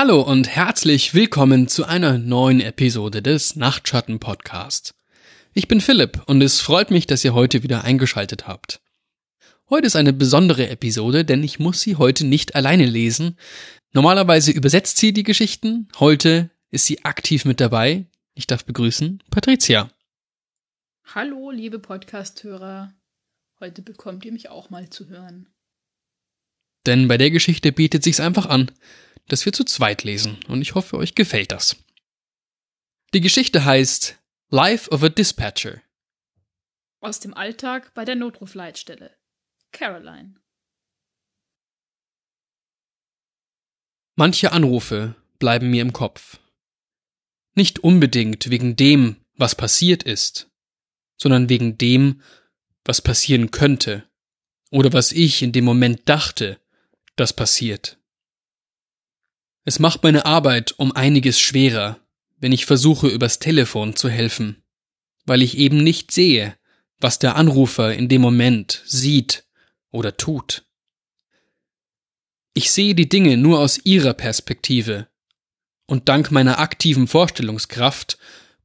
Hallo und herzlich willkommen zu einer neuen Episode des Nachtschatten Podcast. Ich bin Philipp und es freut mich, dass ihr heute wieder eingeschaltet habt. Heute ist eine besondere Episode, denn ich muss sie heute nicht alleine lesen. Normalerweise übersetzt sie die Geschichten, heute ist sie aktiv mit dabei. Ich darf begrüßen Patricia. Hallo, liebe Podcasthörer. Heute bekommt ihr mich auch mal zu hören. Denn bei der Geschichte bietet sich's einfach an, dass wir zu zweit lesen und ich hoffe, euch gefällt das. Die Geschichte heißt Life of a Dispatcher. Aus dem Alltag bei der Notrufleitstelle. Caroline. Manche Anrufe bleiben mir im Kopf. Nicht unbedingt wegen dem, was passiert ist, sondern wegen dem, was passieren könnte oder was ich in dem Moment dachte, das passiert. Es macht meine Arbeit um einiges schwerer, wenn ich versuche, übers Telefon zu helfen, weil ich eben nicht sehe, was der Anrufer in dem Moment sieht oder tut. Ich sehe die Dinge nur aus ihrer Perspektive, und dank meiner aktiven Vorstellungskraft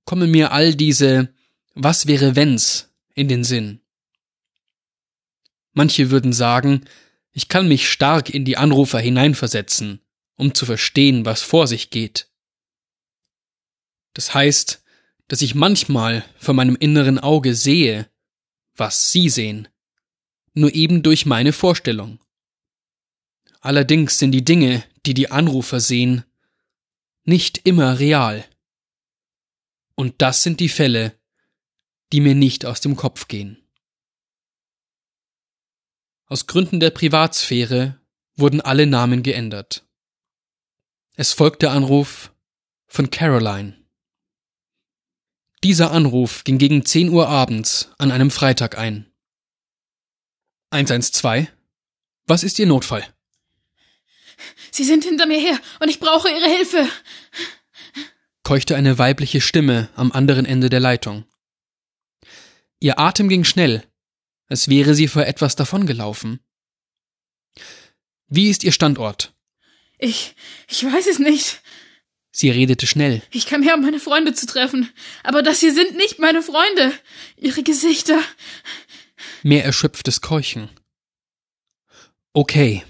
kommen mir all diese Was wäre wenns in den Sinn. Manche würden sagen, ich kann mich stark in die Anrufer hineinversetzen, um zu verstehen, was vor sich geht. Das heißt, dass ich manchmal vor meinem inneren Auge sehe, was sie sehen, nur eben durch meine Vorstellung. Allerdings sind die Dinge, die die Anrufer sehen, nicht immer real. Und das sind die Fälle, die mir nicht aus dem Kopf gehen. Aus Gründen der Privatsphäre wurden alle Namen geändert. Es folgt der Anruf von Caroline. Dieser Anruf ging gegen 10 Uhr abends an einem Freitag ein. 112. Was ist Ihr Notfall? Sie sind hinter mir her und ich brauche Ihre Hilfe. keuchte eine weibliche Stimme am anderen Ende der Leitung. Ihr Atem ging schnell, als wäre sie vor etwas davongelaufen. Wie ist Ihr Standort? Ich, ich weiß es nicht. Sie redete schnell. Ich kam her, um meine Freunde zu treffen. Aber das hier sind nicht meine Freunde. Ihre Gesichter. Mehr erschöpftes Keuchen. Okay.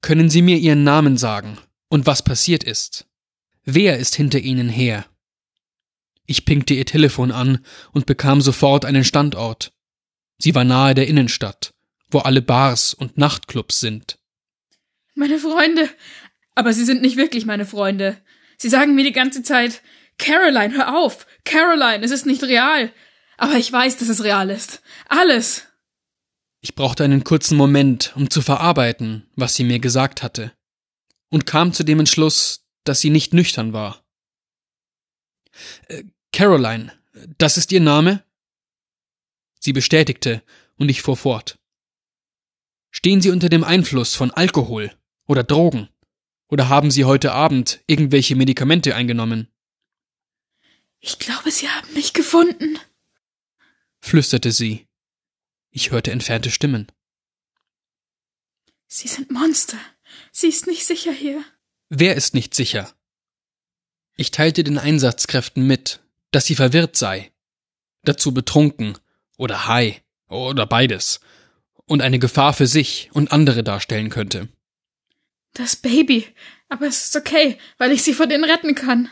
Können Sie mir Ihren Namen sagen und was passiert ist? Wer ist hinter Ihnen her? Ich pinkte ihr Telefon an und bekam sofort einen Standort. Sie war nahe der Innenstadt, wo alle Bars und Nachtclubs sind. Meine Freunde. Aber sie sind nicht wirklich meine Freunde. Sie sagen mir die ganze Zeit, Caroline, hör auf. Caroline, es ist nicht real. Aber ich weiß, dass es real ist. Alles. Ich brauchte einen kurzen Moment, um zu verarbeiten, was sie mir gesagt hatte, und kam zu dem Entschluss, dass sie nicht nüchtern war. Äh, Caroline, das ist Ihr Name? Sie bestätigte, und ich fuhr fort. Stehen Sie unter dem Einfluss von Alkohol oder Drogen? Oder haben Sie heute Abend irgendwelche Medikamente eingenommen? Ich glaube, Sie haben mich gefunden, flüsterte sie. Ich hörte entfernte Stimmen. Sie sind Monster. Sie ist nicht sicher hier. Wer ist nicht sicher? Ich teilte den Einsatzkräften mit, dass sie verwirrt sei, dazu betrunken oder high oder beides und eine Gefahr für sich und andere darstellen könnte. Das Baby. Aber es ist okay, weil ich sie vor denen retten kann.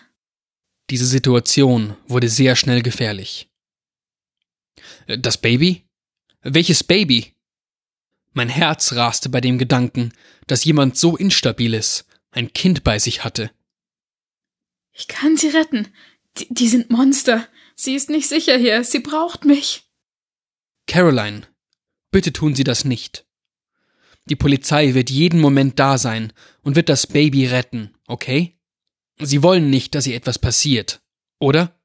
Diese Situation wurde sehr schnell gefährlich. Das Baby? Welches Baby? Mein Herz raste bei dem Gedanken, dass jemand so instabiles ein Kind bei sich hatte. Ich kann sie retten. Die, die sind Monster. Sie ist nicht sicher hier. Sie braucht mich. Caroline, bitte tun Sie das nicht. Die Polizei wird jeden Moment da sein und wird das Baby retten, okay? Sie wollen nicht, dass ihr etwas passiert, oder?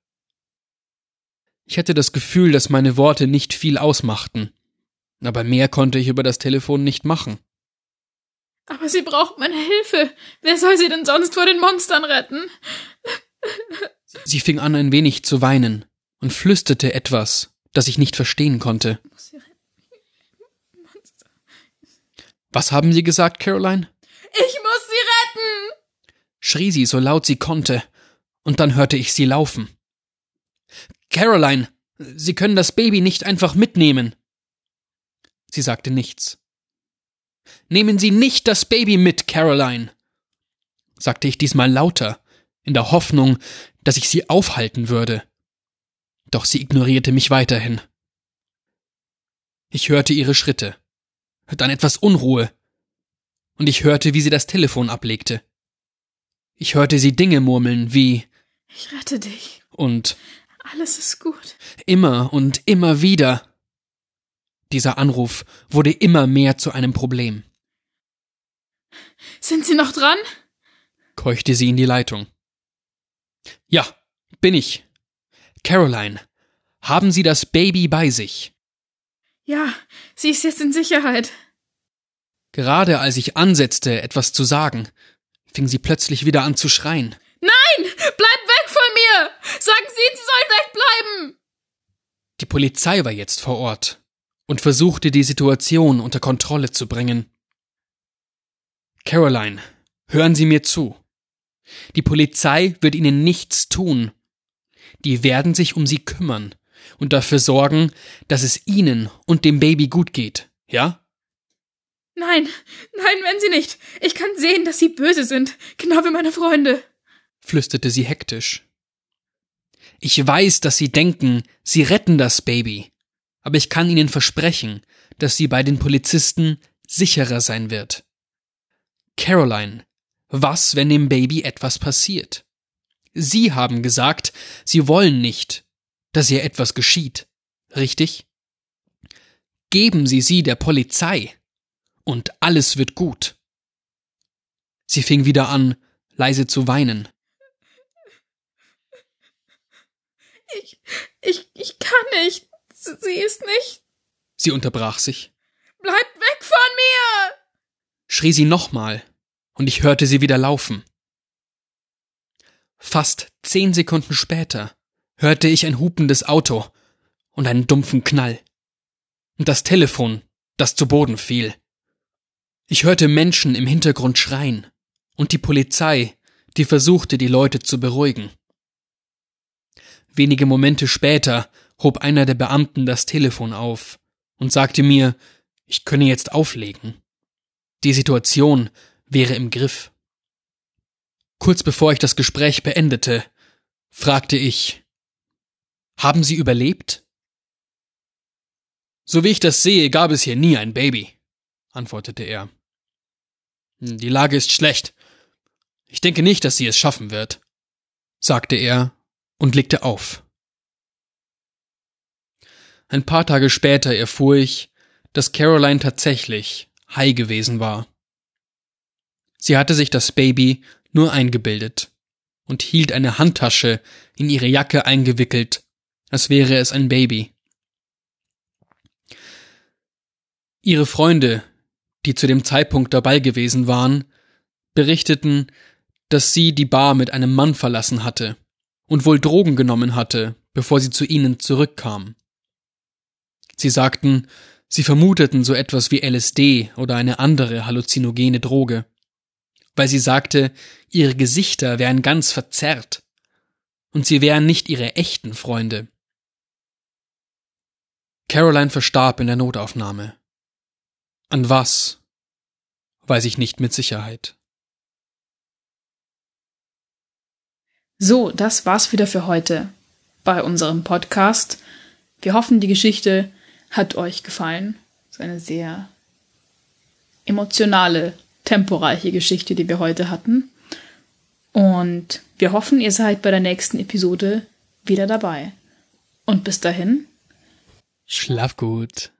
Ich hatte das Gefühl, dass meine Worte nicht viel ausmachten, aber mehr konnte ich über das Telefon nicht machen. Aber sie braucht meine Hilfe. Wer soll sie denn sonst vor den Monstern retten? Sie fing an ein wenig zu weinen und flüsterte etwas, das ich nicht verstehen konnte. Was haben Sie gesagt, Caroline? Ich muss sie retten! schrie sie so laut sie konnte, und dann hörte ich sie laufen. Caroline, Sie können das Baby nicht einfach mitnehmen. Sie sagte nichts. Nehmen Sie nicht das Baby mit, Caroline, sagte ich diesmal lauter, in der Hoffnung, dass ich sie aufhalten würde. Doch sie ignorierte mich weiterhin. Ich hörte ihre Schritte, dann etwas Unruhe, und ich hörte, wie sie das Telefon ablegte. Ich hörte sie Dinge murmeln wie Ich rette dich. Und alles ist gut. Immer und immer wieder. Dieser Anruf wurde immer mehr zu einem Problem. Sind Sie noch dran? keuchte sie in die Leitung. Ja, bin ich. Caroline, haben Sie das Baby bei sich? Ja, sie ist jetzt in Sicherheit. Gerade als ich ansetzte, etwas zu sagen, fing sie plötzlich wieder an zu schreien. Nein! Bleib weg von mir! Sagen Sie, sie soll wegbleiben! Die Polizei war jetzt vor Ort und versuchte die Situation unter Kontrolle zu bringen. Caroline, hören Sie mir zu. Die Polizei wird Ihnen nichts tun. Die werden sich um Sie kümmern und dafür sorgen, dass es Ihnen und dem Baby gut geht, ja? Nein, nein, wenn Sie nicht. Ich kann sehen, dass Sie böse sind, genau wie meine Freunde, flüsterte sie hektisch. Ich weiß, dass Sie denken, Sie retten das Baby, aber ich kann Ihnen versprechen, dass sie bei den Polizisten sicherer sein wird. Caroline, was, wenn dem Baby etwas passiert? Sie haben gesagt, Sie wollen nicht, dass ihr etwas geschieht, richtig? Geben Sie sie der Polizei, und alles wird gut. Sie fing wieder an, leise zu weinen. Ich, ich, ich kann nicht. Sie ist nicht. Sie unterbrach sich. Bleibt weg von mir! schrie sie nochmal, und ich hörte sie wieder laufen. Fast zehn Sekunden später hörte ich ein hupendes Auto und einen dumpfen Knall. Und das Telefon, das zu Boden fiel. Ich hörte Menschen im Hintergrund schreien und die Polizei, die versuchte, die Leute zu beruhigen. Wenige Momente später hob einer der Beamten das Telefon auf und sagte mir, ich könne jetzt auflegen. Die Situation wäre im Griff. Kurz bevor ich das Gespräch beendete, fragte ich, haben Sie überlebt? So wie ich das sehe, gab es hier nie ein Baby, antwortete er. Die Lage ist schlecht. Ich denke nicht, dass sie es schaffen wird, sagte er und legte auf. Ein paar Tage später erfuhr ich, dass Caroline tatsächlich high gewesen war. Sie hatte sich das Baby nur eingebildet und hielt eine Handtasche in ihre Jacke eingewickelt, als wäre es ein Baby. Ihre Freunde, die zu dem Zeitpunkt dabei gewesen waren, berichteten, dass sie die Bar mit einem Mann verlassen hatte und wohl Drogen genommen hatte, bevor sie zu ihnen zurückkam. Sie sagten, sie vermuteten so etwas wie LSD oder eine andere halluzinogene Droge, weil sie sagte, ihre Gesichter wären ganz verzerrt und sie wären nicht ihre echten Freunde. Caroline verstarb in der Notaufnahme. An was? Weiß ich nicht mit Sicherheit. So, das war's wieder für heute bei unserem Podcast. Wir hoffen, die Geschichte hat euch gefallen. Es ist eine sehr emotionale, temporeiche Geschichte, die wir heute hatten. Und wir hoffen, ihr seid bei der nächsten Episode wieder dabei. Und bis dahin. Schlaf gut.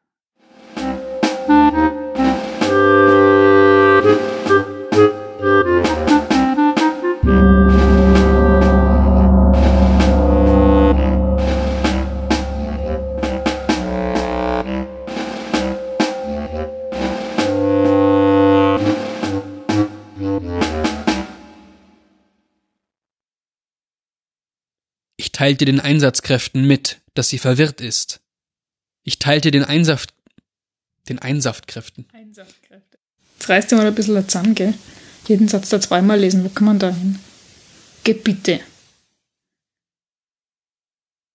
Teilte den Einsatzkräften mit, dass sie verwirrt ist. Ich teilte den Einsaft, den Einsaftkräften. Einsaftkräfte. Jetzt reißt dir mal ein bisschen zusammen, gell? Jeden Satz da zweimal lesen, wo kann man da hin? Geh bitte.